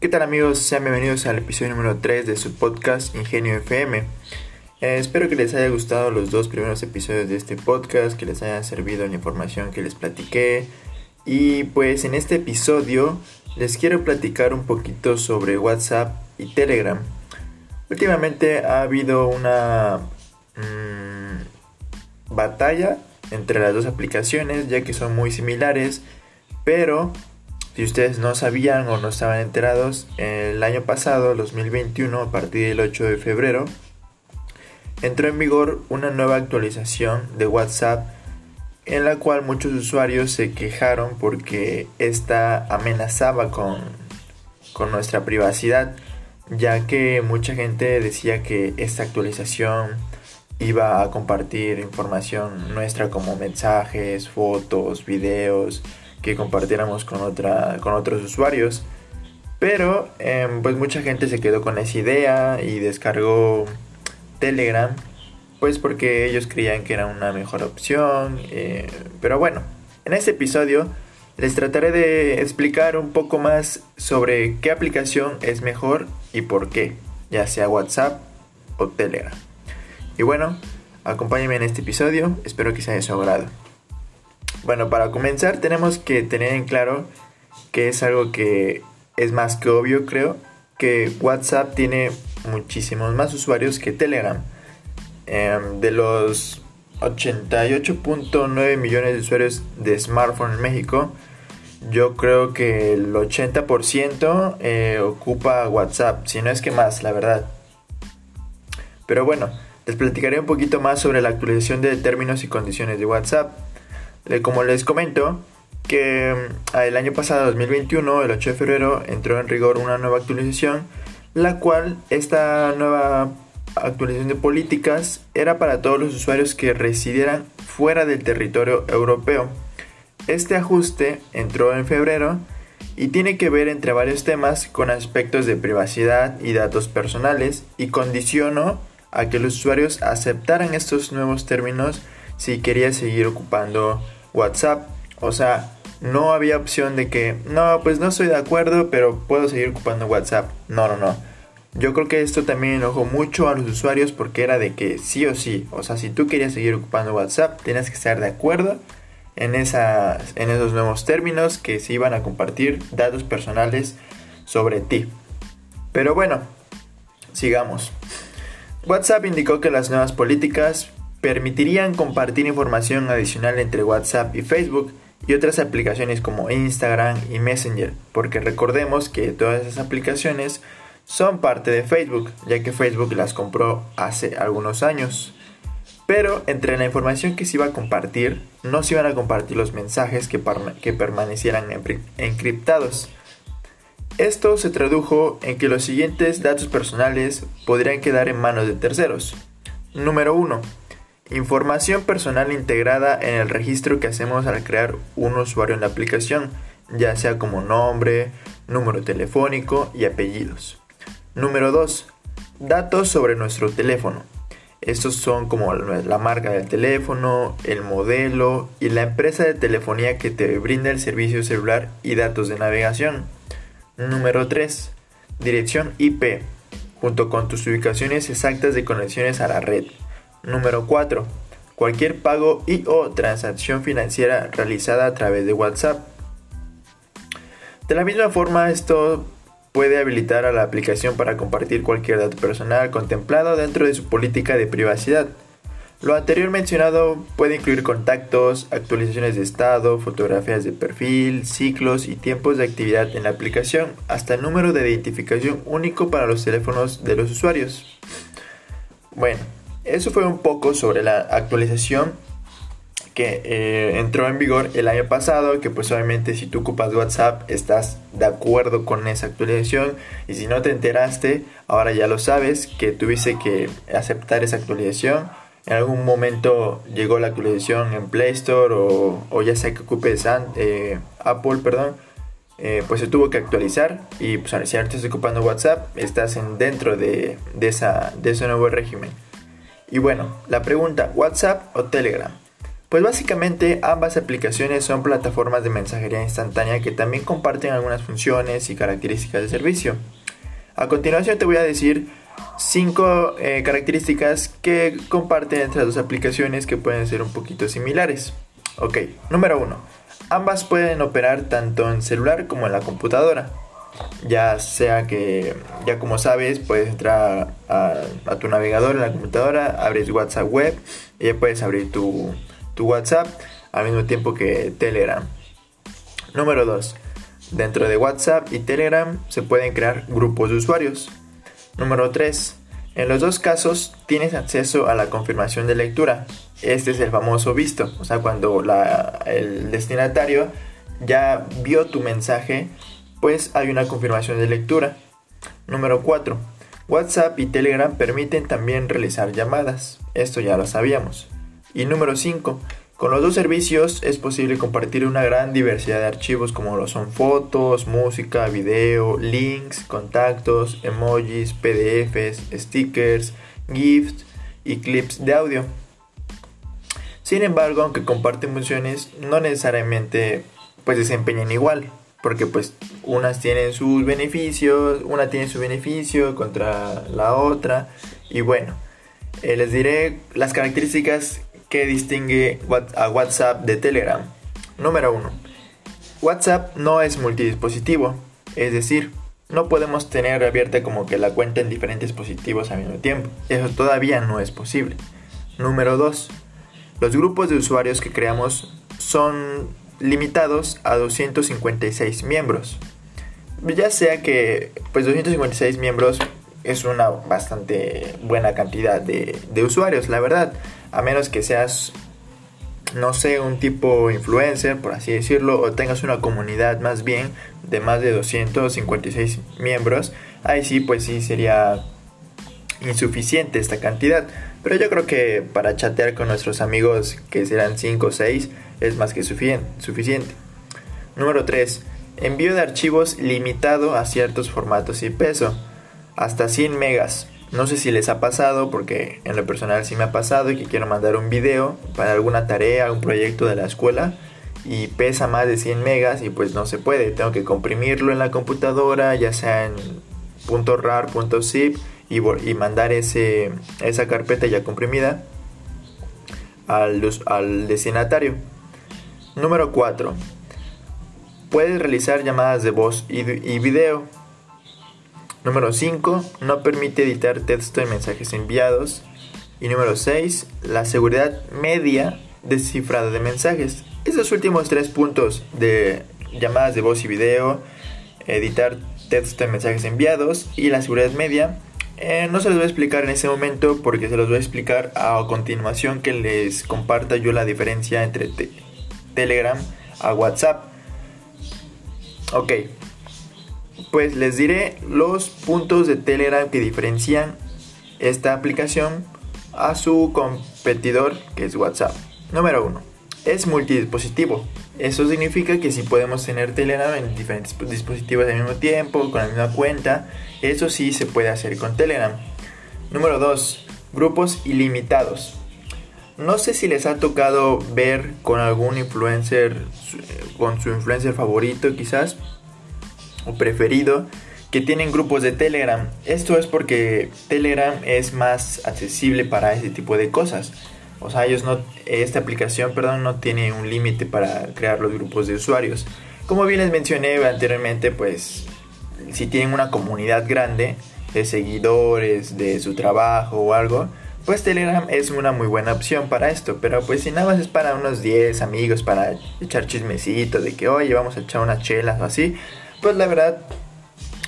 ¿Qué tal amigos? Sean bienvenidos al episodio número 3 de su podcast Ingenio FM. Eh, espero que les haya gustado los dos primeros episodios de este podcast, que les haya servido la información que les platiqué. Y pues en este episodio les quiero platicar un poquito sobre WhatsApp y Telegram. Últimamente ha habido una mmm, batalla entre las dos aplicaciones ya que son muy similares, pero si ustedes no sabían o no estaban enterados, el año pasado, 2021, a partir del 8 de febrero, entró en vigor una nueva actualización de WhatsApp en la cual muchos usuarios se quejaron porque esta amenazaba con, con nuestra privacidad, ya que mucha gente decía que esta actualización iba a compartir información nuestra como mensajes, fotos, videos, que compartiéramos con, otra, con otros usuarios. Pero em, pues mucha gente se quedó con esa idea y descargó Telegram, pues porque ellos creían que era una mejor opción. Eh, pero bueno, en este episodio les trataré de explicar un poco más sobre qué aplicación es mejor y por qué, ya sea WhatsApp o Telegram. Y bueno, acompáñenme en este episodio, espero que sea de su agrado. Bueno, para comenzar tenemos que tener en claro que es algo que es más que obvio, creo, que WhatsApp tiene muchísimos más usuarios que Telegram. Em, de los 88.9 millones de usuarios de smartphone en México, yo creo que el 80% eh, ocupa WhatsApp, si no es que más, la verdad. Pero bueno, les platicaré un poquito más sobre la actualización de términos y condiciones de WhatsApp. Como les comento, que mm, el año pasado, 2021, el 8 de febrero, entró en rigor una nueva actualización, la cual esta nueva actualización de políticas era para todos los usuarios que residieran fuera del territorio europeo. Este ajuste entró en febrero y tiene que ver entre varios temas con aspectos de privacidad y datos personales y condicionó a que los usuarios aceptaran estos nuevos términos si quería seguir ocupando WhatsApp. O sea, no había opción de que, no, pues no estoy de acuerdo, pero puedo seguir ocupando WhatsApp. No, no, no. Yo creo que esto también enojó mucho a los usuarios porque era de que sí o sí, o sea, si tú querías seguir ocupando WhatsApp, tienes que estar de acuerdo en, esas, en esos nuevos términos que se iban a compartir datos personales sobre ti. Pero bueno, sigamos. WhatsApp indicó que las nuevas políticas permitirían compartir información adicional entre WhatsApp y Facebook y otras aplicaciones como Instagram y Messenger, porque recordemos que todas esas aplicaciones son parte de Facebook, ya que Facebook las compró hace algunos años. Pero entre la información que se iba a compartir, no se iban a compartir los mensajes que, que permanecieran encriptados. Esto se tradujo en que los siguientes datos personales podrían quedar en manos de terceros. Número 1 Información personal integrada en el registro que hacemos al crear un usuario en la aplicación, ya sea como nombre, número telefónico y apellidos. Número 2. Datos sobre nuestro teléfono. Estos son como la marca del teléfono, el modelo y la empresa de telefonía que te brinda el servicio celular y datos de navegación. Número 3. Dirección IP, junto con tus ubicaciones exactas de conexiones a la red. Número 4. Cualquier pago y o transacción financiera realizada a través de WhatsApp. De la misma forma, esto puede habilitar a la aplicación para compartir cualquier dato personal contemplado dentro de su política de privacidad. Lo anterior mencionado puede incluir contactos, actualizaciones de estado, fotografías de perfil, ciclos y tiempos de actividad en la aplicación, hasta el número de identificación único para los teléfonos de los usuarios. Bueno, eso fue un poco sobre la actualización que eh, entró en vigor el año pasado, que pues obviamente si tú ocupas WhatsApp estás de acuerdo con esa actualización y si no te enteraste, ahora ya lo sabes que tuviste que aceptar esa actualización. En algún momento llegó la actualización en Play Store o, ya sea que ocupes eh, Apple, perdón, eh, pues se tuvo que actualizar y pues si ahora estás ocupando WhatsApp, estás en, dentro de, esa, de ese nuevo régimen. Y bueno, la pregunta, ¿WhatsApp o Telegram? Pues básicamente ambas aplicaciones son plataformas de mensajería instantánea que también comparten algunas funciones y características de servicio. A continuación te voy a decir cinco eh, características que comparten entre las dos aplicaciones que pueden ser un poquito similares. Ok, número 1. Ambas pueden operar tanto en celular como en la computadora. Ya sea que, ya como sabes, puedes entrar a, tu navegador en la computadora, abres WhatsApp web y ya puedes abrir tu, tu WhatsApp al mismo tiempo que Telegram. Número 2. Dentro de WhatsApp y Telegram se pueden crear grupos de usuarios. Número 3. En los dos casos tienes acceso a la confirmación de lectura. Este es el famoso visto, o sea, cuando el destinatario ya vio tu mensaje, pues hay una confirmación de lectura. Número 4. WhatsApp y Telegram permiten también realizar llamadas. Esto ya lo sabíamos. Y número 5. Con los dos servicios es posible compartir una gran diversidad de archivos como lo son fotos, música, video, links, contactos, emojis, PDFs, stickers, GIFs y clips de audio. Sin embargo, aunque comparten funciones, no necesariamente pues desempeñan igual, porque pues unas tienen sus beneficios, una tiene su beneficio contra la otra y bueno, eh, les diré las características que distingue a WhatsApp de Telegram. Número 1. WhatsApp no es multidispositivo, es decir, no podemos tener abierta como que la cuenta en diferentes dispositivos al mismo tiempo. Eso todavía no es posible. Número 2. Los grupos de usuarios que creamos son limitados a 256 miembros. Ya sea que pues 256 miembros es una bastante buena cantidad de, de usuarios, la verdad a menos que seas, no sé, un tipo influencer, por así decirlo, o tengas una comunidad más bien de más de 256 miembros, ahí sí, pues sí sería insuficiente esta cantidad. Pero yo creo que para chatear con nuestros amigos, que serán 5 o 6, es más que suficiente. Número 3. Envío de archivos limitado a ciertos formatos y peso, hasta 100 megas. No sé si les ha pasado, porque en lo personal sí me ha pasado y que quiero mandar un video para alguna tarea, un proyecto de la escuela y pesa más de 100 megas y pues no se puede. Tengo que comprimirlo en la computadora, ya sea en .rar, .zip y, y mandar ese, esa carpeta ya comprimida al, al destinatario. Número 4. Puedes realizar llamadas de voz y, y video Número 5. No permite editar texto en mensajes enviados. Y número 6. La seguridad media de cifrado de mensajes. Esos últimos tres puntos de llamadas de voz y video, editar texto en mensajes enviados y la seguridad media, eh, no se los voy a explicar en este momento porque se los voy a explicar a continuación que les comparta yo la diferencia entre Telegram a WhatsApp. Ok, pues les diré los puntos de Telegram que diferencian esta aplicación a su competidor que es WhatsApp. Número 1. Es multidispositivo. Eso significa que si podemos tener Telegram en diferentes dispositivos al mismo tiempo, con la misma cuenta, eso sí se puede hacer con Telegram. Número 2. Grupos ilimitados. No sé si les ha tocado ver con algún influencer, con su influencer favorito quizás, preferido que tienen grupos de Telegram. Esto es porque Telegram es más accesible para ese tipo de cosas. O sea, ellos no, esta aplicación, perdón, no tiene un límite para crear los grupos de usuarios. Como bien les mencioné anteriormente, pues si tienen una comunidad grande de seguidores, de su trabajo o algo, pues Telegram es una muy buena opción para esto. Pero pues si nada más es para unos 10 amigos, para echar chismecitos de que, oye, vamos a echar unas chelas o así, pues la verdad,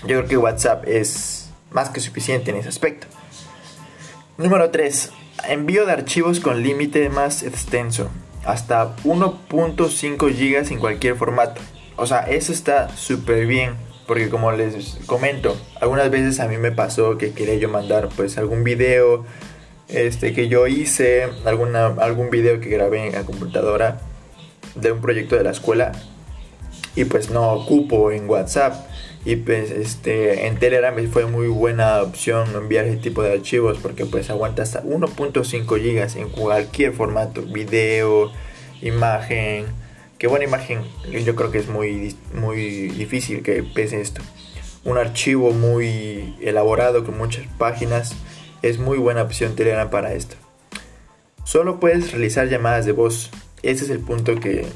yo creo que WhatsApp es más que suficiente en ese aspecto. Número 3. Envío de archivos con límite más extenso. Hasta 1.5 GB en cualquier formato. O sea, eso está súper bien. Porque como les comento, algunas veces a mí me pasó que quería yo mandar pues algún video este, que yo hice, alguna, algún video que grabé en la computadora de un proyecto de la escuela y pues no ocupo en WhatsApp y pues este en Telegram fue muy buena opción enviar ese tipo de archivos porque pues aguanta hasta 1.5 gigas en cualquier formato video imagen. Qué buena imagen. Yo creo que es muy, muy difícil que pese esto. Un archivo muy elaborado con muchas páginas. Es muy buena opción Telegram para esto. Solo puedes realizar llamadas de voz. Ese es el punto que,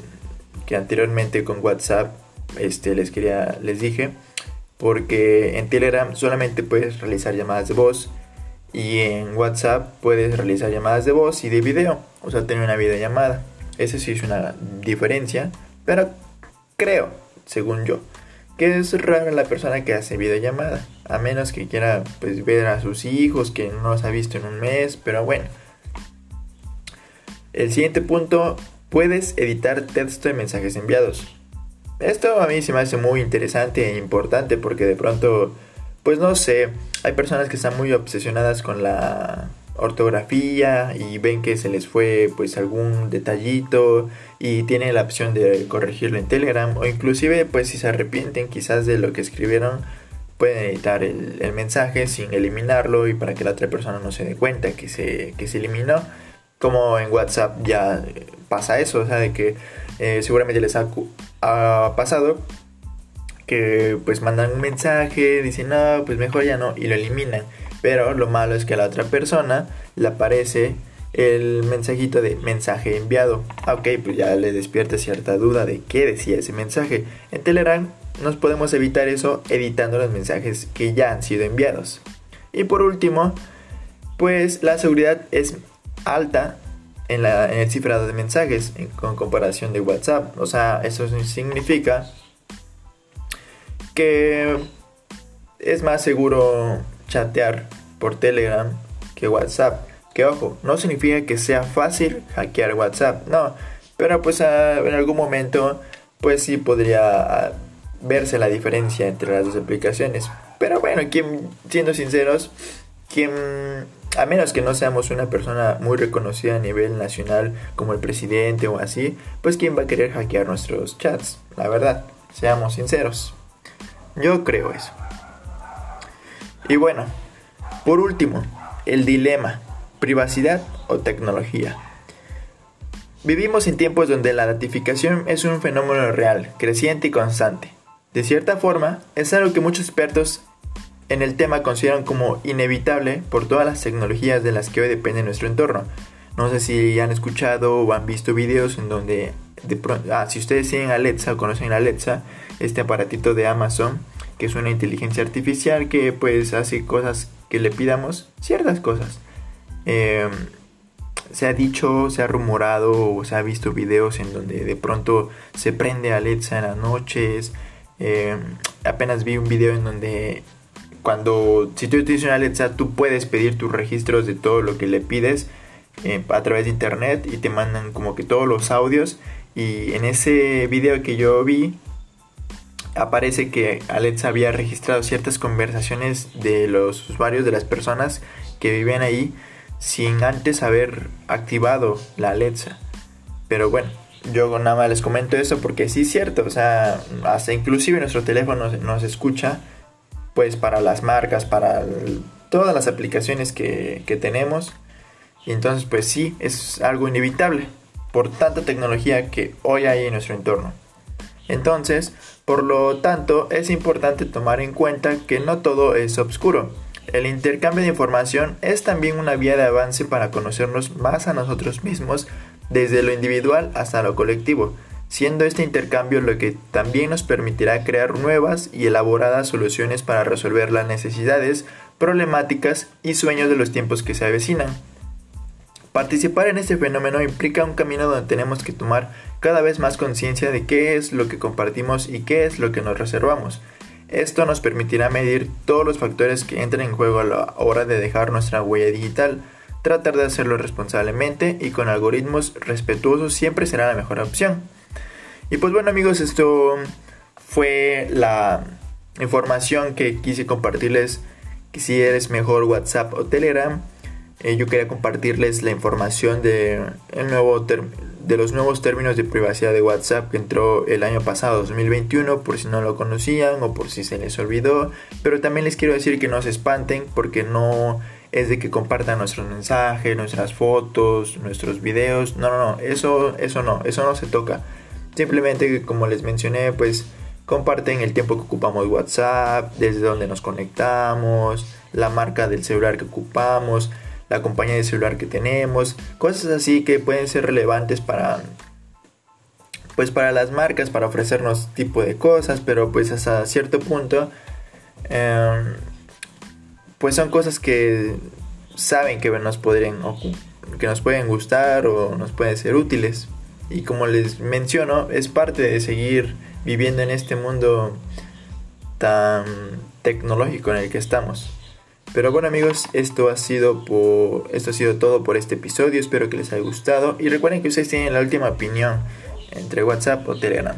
que anteriormente con WhatsApp este, les, quería, les dije. Porque en Telegram solamente puedes realizar llamadas de voz y en WhatsApp puedes realizar llamadas de voz y de video, o sea, tener una videollamada. Esa sí es una diferencia, pero creo, según yo, que es rara la persona que hace videollamada, a menos que quiera pues, ver a sus hijos que no los ha visto en un mes, pero bueno. El siguiente punto, puedes editar texto de mensajes enviados. Esto a mí se me hace muy interesante e importante porque de pronto pues no sé, hay personas que están muy obsesionadas con la ortografía y ven que se les fue pues algún detallito y tienen la opción de corregirlo en Telegram o inclusive pues si se arrepienten quizás de lo que escribieron pueden editar el, mensaje sin eliminarlo y para que la otra persona no se dé cuenta que se, que se eliminó como en WhatsApp ya pasa eso, o sea de que eh, seguramente les ha, pasado que pues mandan un mensaje, dicen no, pues mejor ya no y lo eliminan. Pero lo malo es que a la otra persona le aparece el mensajito de mensaje enviado. Ah, ok, pues ya le despierta cierta duda de qué decía ese mensaje. En Telegram nos podemos evitar eso editando los mensajes que ya han sido enviados. Y por último, pues la seguridad es alta en, la, en el cifrado de mensajes en, con comparación de WhatsApp. O sea, eso significa que es más seguro chatear por Telegram que WhatsApp. Que ojo, no significa que sea fácil hackear WhatsApp, no. Pero pues en algún momento pues sí podría verse la diferencia entre las dos aplicaciones. Pero bueno, quien, siendo sinceros, quien, a menos que no seamos una persona muy reconocida a nivel nacional como el presidente o así, pues quién va a querer hackear nuestros chats, la verdad, seamos sinceros. Yo creo eso. Y bueno, por último, el dilema, privacidad o tecnología. Vivimos en tiempos donde la notificación es un fenómeno real, creciente y constante. De cierta forma, es algo que muchos expertos en el tema consideran como inevitable por todas las tecnologías de las que hoy depende nuestro entorno. No sé si han escuchado o han visto videos en donde de pronto, ah, si ustedes tienen Alexa o conocen Alexa, este aparatito de Amazon, que es una inteligencia artificial que pues hace cosas que le pidamos, ciertas cosas. Em, se ha dicho, se ha rumorado o se ha visto videos en donde de pronto se prende Alexa en las noches. Em, apenas vi un video en donde cuando si tú utilizas una Alexa tú puedes pedir tus registros de todo lo que le pides eh, a través de internet y te mandan como que todos los audios y en ese video que yo vi aparece que Alexa había registrado ciertas conversaciones de los usuarios, de las personas que vivían ahí, sin antes haber activado la Alexa. Pero bueno, yo nada más les comento eso porque sí es cierto, o sea, hasta inclusive nuestro teléfono nos, escucha, pues para las marcas, para todas las aplicaciones que, que tenemos. Y entonces pues sí, es algo inevitable por tanta tecnología que hoy hay en nuestro entorno. Entonces, por lo tanto, es importante tomar en cuenta que no todo es oscuro. El intercambio de información es también una vía de avance para conocernos más a nosotros mismos desde lo individual hasta lo colectivo, siendo este intercambio lo que también nos permitirá crear nuevas y elaboradas soluciones para resolver las necesidades, problemáticas y sueños de los tiempos que se avecinan. Participar en este fenómeno implica un camino donde tenemos que tomar cada vez más conciencia de qué es lo que compartimos y qué es lo que nos reservamos. Esto nos permitirá medir todos los factores que entran en juego a la hora de dejar nuestra huella digital. Tratar de hacerlo responsablemente y con algoritmos respetuosos siempre será la mejor opción. Y pues bueno amigos, esto fue la información que quise compartirles. Que si eres mejor WhatsApp o Telegram, eh, yo quería compartirles la información de, el nuevo de los nuevos términos de privacidad de WhatsApp que entró el año pasado, 2021, por si no lo conocían o por si se les olvidó. Pero también les quiero decir que no se espanten porque no es de que compartan nuestros mensajes, nuestras fotos, nuestros videos. No, no, no, eso, eso no, eso no se toca. Simplemente, como les mencioné, pues comparten el tiempo que ocupamos WhatsApp, desde donde nos conectamos, la marca del celular que ocupamos, la compañía de celular que tenemos, cosas así que pueden ser relevantes para pues para las marcas, para ofrecernos tipo de cosas, pero pues hasta cierto punto em, pues son cosas que saben que nos podrían que nos pueden gustar o nos pueden ser útiles y como les menciono es parte de seguir viviendo en este mundo tan tecnológico en el que estamos. Pero bueno amigos, esto ha sido por esto ha sido todo por este episodio. Espero que les haya gustado y recuerden que ustedes tienen la última opinión entre WhatsApp o Telegram.